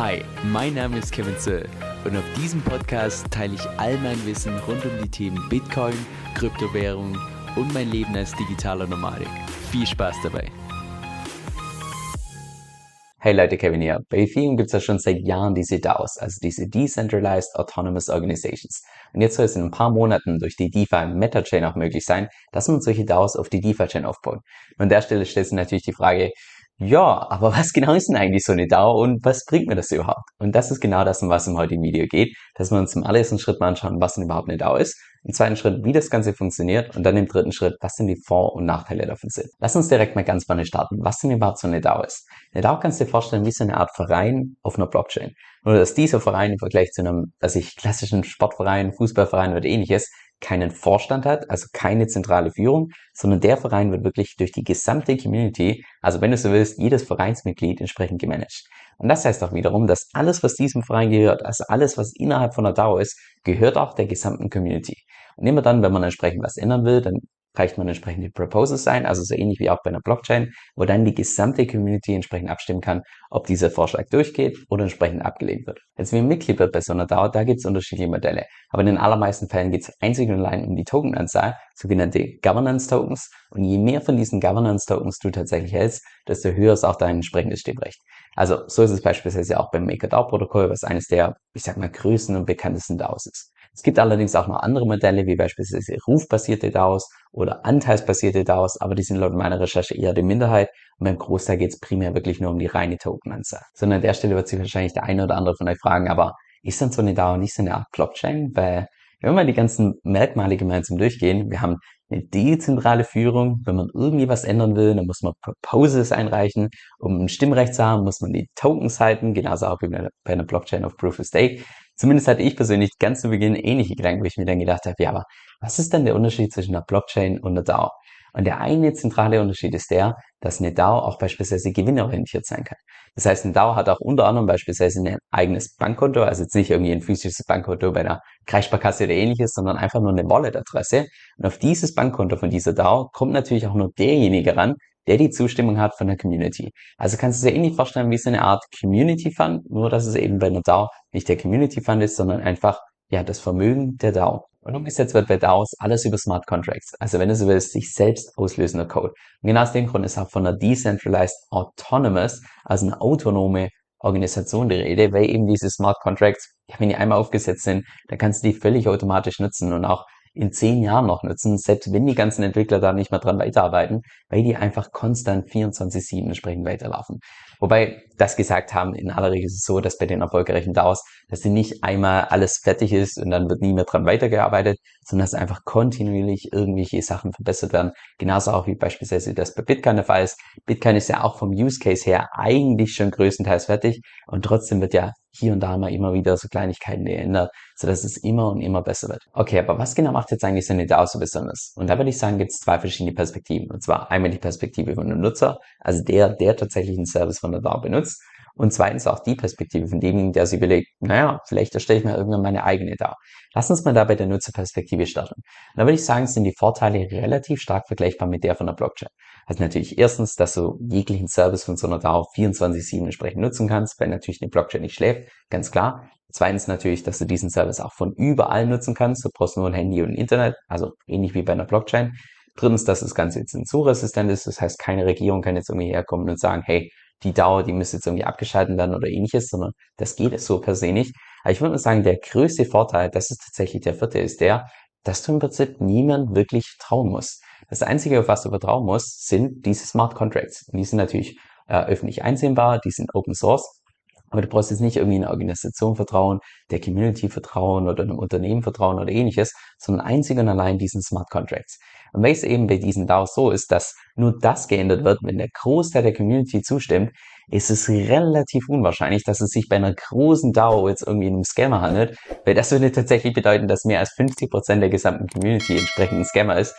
Hi, mein Name ist Kevin Zöll und auf diesem Podcast teile ich all mein Wissen rund um die Themen Bitcoin, Kryptowährung und mein Leben als digitaler Nomadik. Viel Spaß dabei! Hey Leute, Kevin hier. Bei Ethereum gibt es ja schon seit Jahren diese DAOs, also diese Decentralized Autonomous Organizations. Und jetzt soll es in ein paar Monaten durch die DeFi Meta-Chain auch möglich sein, dass man solche DAOs auf die DeFi-Chain aufbaut. Und an der Stelle stellt sich natürlich die Frage, ja, aber was genau ist denn eigentlich so eine DAO und was bringt mir das überhaupt? Und das ist genau das, um was im heutigen Video geht, dass wir uns im allerersten Schritt mal anschauen, was denn überhaupt eine DAO ist, im zweiten Schritt, wie das Ganze funktioniert und dann im dritten Schritt, was denn die Vor- und Nachteile davon sind. Lass uns direkt mal ganz vorne starten, was denn überhaupt so eine DAO ist. Eine DAO kannst du dir vorstellen wie so eine Art Verein auf einer Blockchain. Nur dass dieser Verein im Vergleich zu einem, dass ich klassischen Sportverein, Fußballverein oder ähnliches keinen Vorstand hat, also keine zentrale Führung, sondern der Verein wird wirklich durch die gesamte Community, also wenn du so willst, jedes Vereinsmitglied entsprechend gemanagt. Und das heißt auch wiederum, dass alles, was diesem Verein gehört, also alles, was innerhalb von der DAO ist, gehört auch der gesamten Community. Und immer dann, wenn man entsprechend was ändern will, dann reicht man entsprechende Proposals ein, also so ähnlich wie auch bei einer Blockchain, wo dann die gesamte Community entsprechend abstimmen kann, ob dieser Vorschlag durchgeht oder entsprechend abgelehnt wird. Jetzt wie Mitglied wird bei so einer DAO, da gibt es unterschiedliche Modelle. Aber in den allermeisten Fällen geht es einzig und allein um die Tokenanzahl, sogenannte Governance Tokens. Und je mehr von diesen Governance Tokens du tatsächlich hältst, desto höher ist auch dein entsprechendes Stimmrecht. Also so ist es beispielsweise auch beim MakerDAO-Protokoll, was eines der, ich sag mal, größten und bekanntesten DAOs ist. Es gibt allerdings auch noch andere Modelle, wie beispielsweise rufbasierte DAOs oder anteilsbasierte DAOs, aber die sind laut meiner Recherche eher die Minderheit und beim Großteil geht es primär wirklich nur um die reine Tokenanzahl. Sondern an der Stelle wird sich wahrscheinlich der eine oder andere von euch fragen, aber ist dann so eine DAO nicht so eine Art Blockchain? Weil wenn wir mal die ganzen Merkmale gemeinsam durchgehen, wir haben eine dezentrale Führung. Wenn man irgendwie was ändern will, dann muss man Proposals einreichen. Um ein Stimmrecht zu haben, muss man die Tokens halten, genauso auch wie bei einer Blockchain of Proof of Stake. Zumindest hatte ich persönlich ganz zu Beginn ähnliche Gedanken, wo ich mir dann gedacht habe, ja, aber was ist denn der Unterschied zwischen einer Blockchain und einer DAO? Und der eine zentrale Unterschied ist der, dass eine DAO auch beispielsweise gewinnorientiert sein kann. Das heißt, eine DAO hat auch unter anderem beispielsweise ein eigenes Bankkonto, also jetzt nicht irgendwie ein physisches Bankkonto bei einer Kreissparkasse oder ähnliches, sondern einfach nur eine Wallet-Adresse. Und auf dieses Bankkonto von dieser DAO kommt natürlich auch nur derjenige ran, der die Zustimmung hat von der Community. Also kannst du dir ähnlich vorstellen wie so eine Art Community Fund, nur dass es eben bei einer DAO nicht der Community Fund ist, sondern einfach ja das Vermögen der DAO. Und umgesetzt wird bei DAOs alles über Smart Contracts. Also wenn du so willst, sich selbst auslösender Code. Und genau aus dem Grund ist auch von einer Decentralized Autonomous, also eine autonome Organisation die Rede, weil eben diese Smart Contracts, ja, wenn die einmal aufgesetzt sind, dann kannst du die völlig automatisch nutzen und auch in zehn Jahren noch nutzen, selbst wenn die ganzen Entwickler da nicht mehr dran weiterarbeiten, weil die einfach konstant 24-7 entsprechend weiterlaufen. Wobei das gesagt haben, in aller Regel ist es so, dass bei den erfolgreichen DAOs, dass sie nicht einmal alles fertig ist und dann wird nie mehr dran weitergearbeitet, sondern dass einfach kontinuierlich irgendwelche Sachen verbessert werden. Genauso auch wie beispielsweise das bei Bitcoin der Fall ist. Bitcoin ist ja auch vom Use Case her eigentlich schon größtenteils fertig und trotzdem wird ja hier und da mal immer wieder so Kleinigkeiten geändert, sodass es immer und immer besser wird. Okay, aber was genau macht jetzt eigentlich so eine DAO so besonders? Und da würde ich sagen, gibt es zwei verschiedene Perspektiven. Und zwar einmal die Perspektive von dem Nutzer, also der, der tatsächlich einen Service von der DAO benutzt. Und zweitens auch die Perspektive von dem, der sich überlegt, naja, vielleicht erstelle ich mir irgendwann meine eigene DAO. Lass uns mal da bei der Nutzerperspektive starten. Da würde ich sagen, sind die Vorteile relativ stark vergleichbar mit der von der Blockchain. Also natürlich erstens, dass du jeglichen Service von so einer DAO 24-7 entsprechend nutzen kannst, weil natürlich eine Blockchain nicht schläft, ganz klar. Zweitens natürlich, dass du diesen Service auch von überall nutzen kannst. Du brauchst nur ein Handy und ein Internet, also ähnlich wie bei einer Blockchain. Drittens, dass das Ganze zensurresistent ist. Das heißt, keine Regierung kann jetzt irgendwie herkommen und sagen, hey, die Dauer, die müsste jetzt irgendwie abgeschalten werden oder ähnliches, sondern das geht so per se nicht. Aber ich würde mal sagen, der größte Vorteil, das ist tatsächlich der vierte, ist der, dass du im Prinzip niemand wirklich trauen musst. Das Einzige, auf was du vertrauen musst, sind diese Smart Contracts. Und die sind natürlich äh, öffentlich einsehbar, die sind Open Source. Aber du brauchst jetzt nicht irgendwie einer Organisation vertrauen, der Community vertrauen oder einem Unternehmen vertrauen oder ähnliches, sondern einzig und allein diesen Smart Contracts. Und weil es eben bei diesen DAOs so ist, dass nur das geändert wird, wenn der Großteil der Community zustimmt, ist es relativ unwahrscheinlich, dass es sich bei einer großen DAO jetzt irgendwie in einem Scammer handelt, weil das würde tatsächlich bedeuten, dass mehr als 50% der gesamten Community entsprechend ein Scammer ist.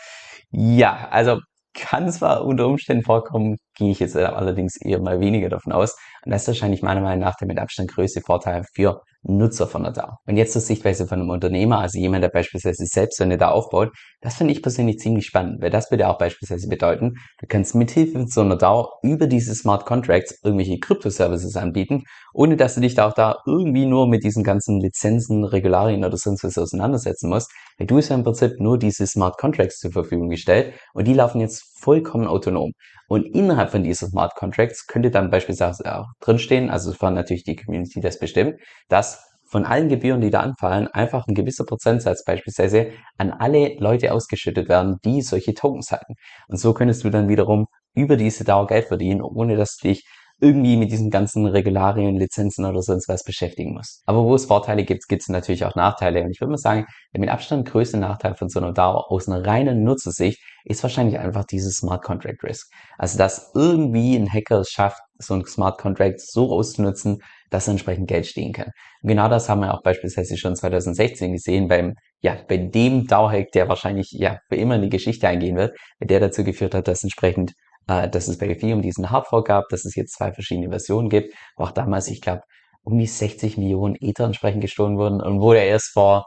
Ja, also kann zwar unter Umständen vorkommen, gehe ich jetzt allerdings eher mal weniger davon aus. Und das ist wahrscheinlich meiner Meinung nach der mit Abstand größte Vorteil für Nutzer von der DAO. Und jetzt zur Sichtweise von einem Unternehmer, also jemand, der beispielsweise selbst so eine DAO aufbaut, das finde ich persönlich ziemlich spannend, weil das würde auch beispielsweise bedeuten, du kannst mithilfe so einer DAO über diese Smart Contracts irgendwelche Kryptoservices anbieten, ohne dass du dich da auch da irgendwie nur mit diesen ganzen Lizenzen, Regularien oder sonst was auseinandersetzen musst, weil du hast ja im Prinzip nur diese Smart Contracts zur Verfügung gestellt und die laufen jetzt vollkommen autonom. Und innerhalb von diesen Smart Contracts könnte dann beispielsweise auch drinstehen, also es war natürlich die Community das bestimmt, dass von allen Gebühren, die da anfallen, einfach ein gewisser Prozentsatz beispielsweise an alle Leute ausgeschüttet werden, die solche Tokens halten. Und so könntest du dann wiederum über diese Dauer Geld verdienen, ohne dass du dich irgendwie mit diesen ganzen Regularien, Lizenzen oder sonst was beschäftigen muss. Aber wo es Vorteile gibt, gibt es natürlich auch Nachteile. Und ich würde mal sagen, der mit Abstand größte Nachteil von so einer DAO aus einer reinen Nutzersicht ist wahrscheinlich einfach dieses Smart Contract Risk. Also, dass irgendwie ein Hacker es schafft, so ein Smart Contract so auszunutzen, dass entsprechend Geld stehen kann. Und genau das haben wir auch beispielsweise schon 2016 gesehen beim, ja, bei dem DAO-Hack, der wahrscheinlich, ja, für immer in die Geschichte eingehen wird, der dazu geführt hat, dass entsprechend äh, dass es bei Ethereum diesen Hardfork gab, dass es jetzt zwei verschiedene Versionen gibt, wo auch damals, ich glaube, um die 60 Millionen Ether entsprechend gestohlen wurden und wo er erst vor,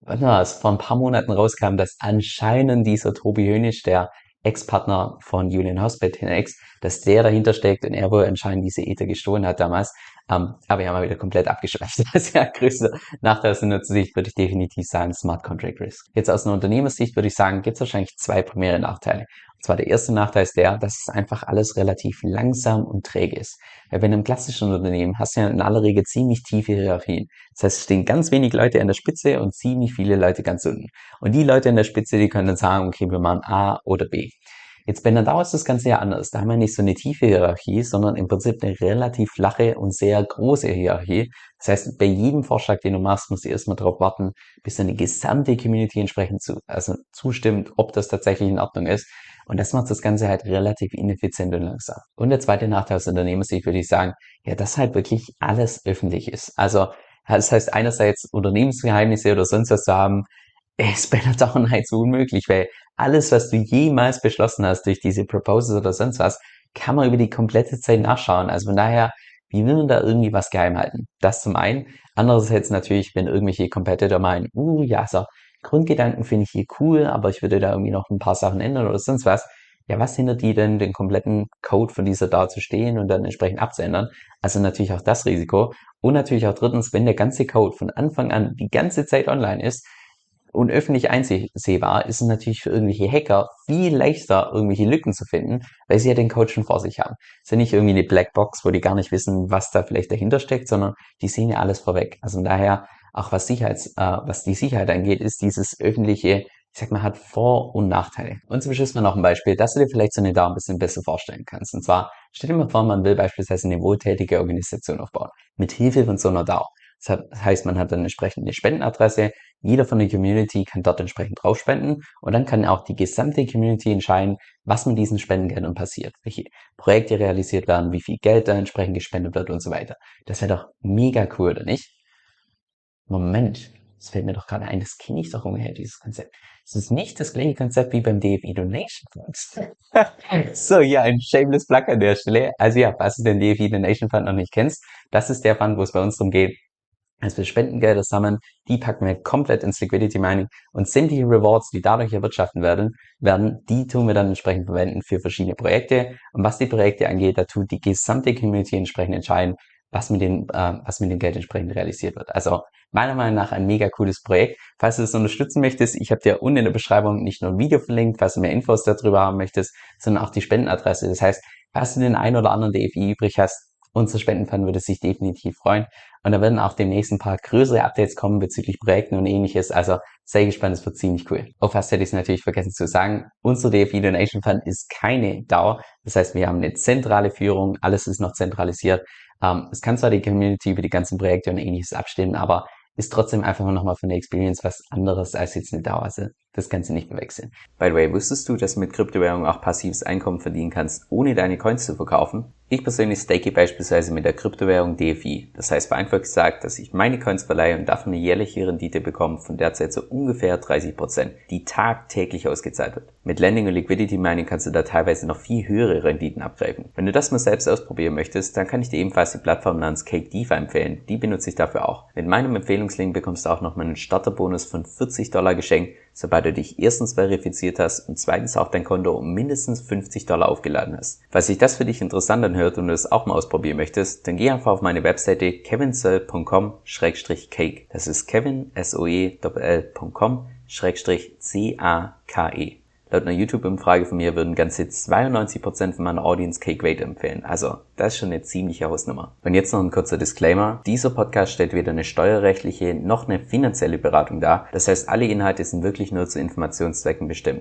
was war das, vor ein paar Monaten rauskam, dass anscheinend dieser Tobi Hönisch, der Ex-Partner von Julian bei 10x, dass der dahinter steckt und er wohl anscheinend diese Ether gestohlen hat damals. Ähm, aber wir haben mal wieder komplett abgeschwächt. Das ist ja größte Nachteil aus Nutzersicht würde ich definitiv sagen Smart Contract Risk. Jetzt aus einer Unternehmersicht würde ich sagen, gibt es wahrscheinlich zwei primäre Nachteile. Und zwar der erste Nachteil ist der, dass es einfach alles relativ langsam und träge ist. Weil wenn einem klassischen Unternehmen hast du ja in aller Regel ziemlich tiefe Hierarchien. Das heißt, es stehen ganz wenig Leute an der Spitze und ziemlich viele Leute ganz unten. Und die Leute an der Spitze, die können dann sagen, okay, wir machen A oder B. Jetzt bei einer DAO ist das Ganze ja anders. Da haben wir nicht so eine tiefe Hierarchie, sondern im Prinzip eine relativ flache und sehr große Hierarchie. Das heißt, bei jedem Vorschlag, den du machst, musst du erstmal darauf warten, bis deine gesamte Community entsprechend zu, also zustimmt, ob das tatsächlich in Ordnung ist. Und das macht das Ganze halt relativ ineffizient und langsam. Und der zweite Nachteil aus Unternehmenssicht würde ich sagen, ja, dass halt wirklich alles öffentlich ist. Also, das heißt einerseits Unternehmensgeheimnisse oder sonst was zu haben, ist bei der Dauer halt so unmöglich, weil alles, was du jemals beschlossen hast durch diese Proposals oder sonst was, kann man über die komplette Zeit nachschauen. Also von daher, wie will man da irgendwie was geheim halten? Das zum einen. Andererseits natürlich, wenn irgendwelche Competitor meinen, uh, ja, so, Grundgedanken finde ich hier cool, aber ich würde da irgendwie noch ein paar Sachen ändern oder sonst was. Ja, was hindert die denn, den kompletten Code von dieser da zu stehen und dann entsprechend abzuändern? Also natürlich auch das Risiko. Und natürlich auch drittens, wenn der ganze Code von Anfang an die ganze Zeit online ist, und öffentlich einsehbar, ist es natürlich für irgendwelche Hacker viel leichter, irgendwelche Lücken zu finden, weil sie ja den Code schon vor sich haben. Es ist ja nicht irgendwie eine Blackbox, wo die gar nicht wissen, was da vielleicht dahinter steckt, sondern die sehen ja alles vorweg. Also daher, auch was Sicherheits, äh, was die Sicherheit angeht, ist dieses öffentliche, ich sag mal, hat Vor- und Nachteile. Und zum Schluss mal noch ein Beispiel, dass du dir vielleicht so eine da ein bisschen besser vorstellen kannst. Und zwar, stell dir mal vor, man will beispielsweise eine wohltätige Organisation aufbauen. Mit Hilfe von so einer DAO. Das heißt, man hat dann entsprechend eine Spendenadresse. Jeder von der Community kann dort entsprechend drauf spenden und dann kann auch die gesamte Community entscheiden, was mit diesen Spendengeldern passiert, welche Projekte realisiert werden, wie viel Geld da entsprechend gespendet wird und so weiter. Das wäre doch mega cool, oder nicht? Moment, das fällt mir doch gerade ein, das kenne ich doch umher, dieses Konzept. Es ist nicht das gleiche Konzept wie beim DFI Donation Fund. so, ja, ein shameless Plug an der Stelle. Also ja, falls du den DFI Donation Fund noch nicht kennst, das ist der Fund, wo es bei uns darum geht, als wir Spendengelder sammeln, die packen wir komplett ins Liquidity Mining und sämtliche Rewards, die dadurch erwirtschaften werden, werden, die tun wir dann entsprechend verwenden für verschiedene Projekte. Und was die Projekte angeht, da tut die gesamte Community entsprechend entscheiden, was mit dem, äh, was mit dem Geld entsprechend realisiert wird. Also meiner Meinung nach ein mega cooles Projekt. Falls du das unterstützen möchtest, ich habe dir unten in der Beschreibung nicht nur ein Video verlinkt, falls du mehr Infos darüber haben möchtest, sondern auch die Spendenadresse. Das heißt, falls du den einen oder anderen DFI übrig hast, unser Spendenfund würde sich definitiv freuen. Und da werden auch demnächst ein paar größere Updates kommen bezüglich Projekten und ähnliches. Also sehr gespannt, es wird ziemlich cool. Auch fast hätte ich es natürlich vergessen zu sagen. Unser DFI Donation Fund ist keine DAO. Das heißt, wir haben eine zentrale Führung. Alles ist noch zentralisiert. Ähm, es kann zwar die Community über die ganzen Projekte und ähnliches abstimmen, aber ist trotzdem einfach nochmal von der Experience was anderes als jetzt eine Dauer. Also das Ganze nicht bewechseln. By the way, wusstest du, dass du mit Kryptowährungen auch passives Einkommen verdienen kannst, ohne deine Coins zu verkaufen? Ich persönlich stake beispielsweise mit der Kryptowährung DFI. Das heißt vereinfacht gesagt, dass ich meine Coins verleihe und davon eine jährliche Rendite bekomme von derzeit so ungefähr 30%, Prozent, die tagtäglich ausgezahlt wird. Mit Lending und Liquidity Mining kannst du da teilweise noch viel höhere Renditen abgreifen. Wenn du das mal selbst ausprobieren möchtest, dann kann ich dir ebenfalls die Plattform namens Cake DeFi empfehlen. Die benutze ich dafür auch. Mit meinem Empfehlungslink bekommst du auch noch mal einen Starterbonus von 40 Dollar geschenkt, sobald du dich erstens verifiziert hast und zweitens auch dein Konto um mindestens 50 Dollar aufgeladen hast. Falls sich das für dich interessant anhört und du es auch mal ausprobieren möchtest, dann geh einfach auf meine Webseite kevinsoe.com-cake. Das ist kevin, S-O-E-L.com-C-A-K-E. Laut einer YouTube-Umfrage von mir würden ganze 92% von meiner Audience Cake Rate empfehlen. Also, das ist schon eine ziemliche Hausnummer. Und jetzt noch ein kurzer Disclaimer. Dieser Podcast stellt weder eine steuerrechtliche noch eine finanzielle Beratung dar. Das heißt, alle Inhalte sind wirklich nur zu Informationszwecken bestimmt.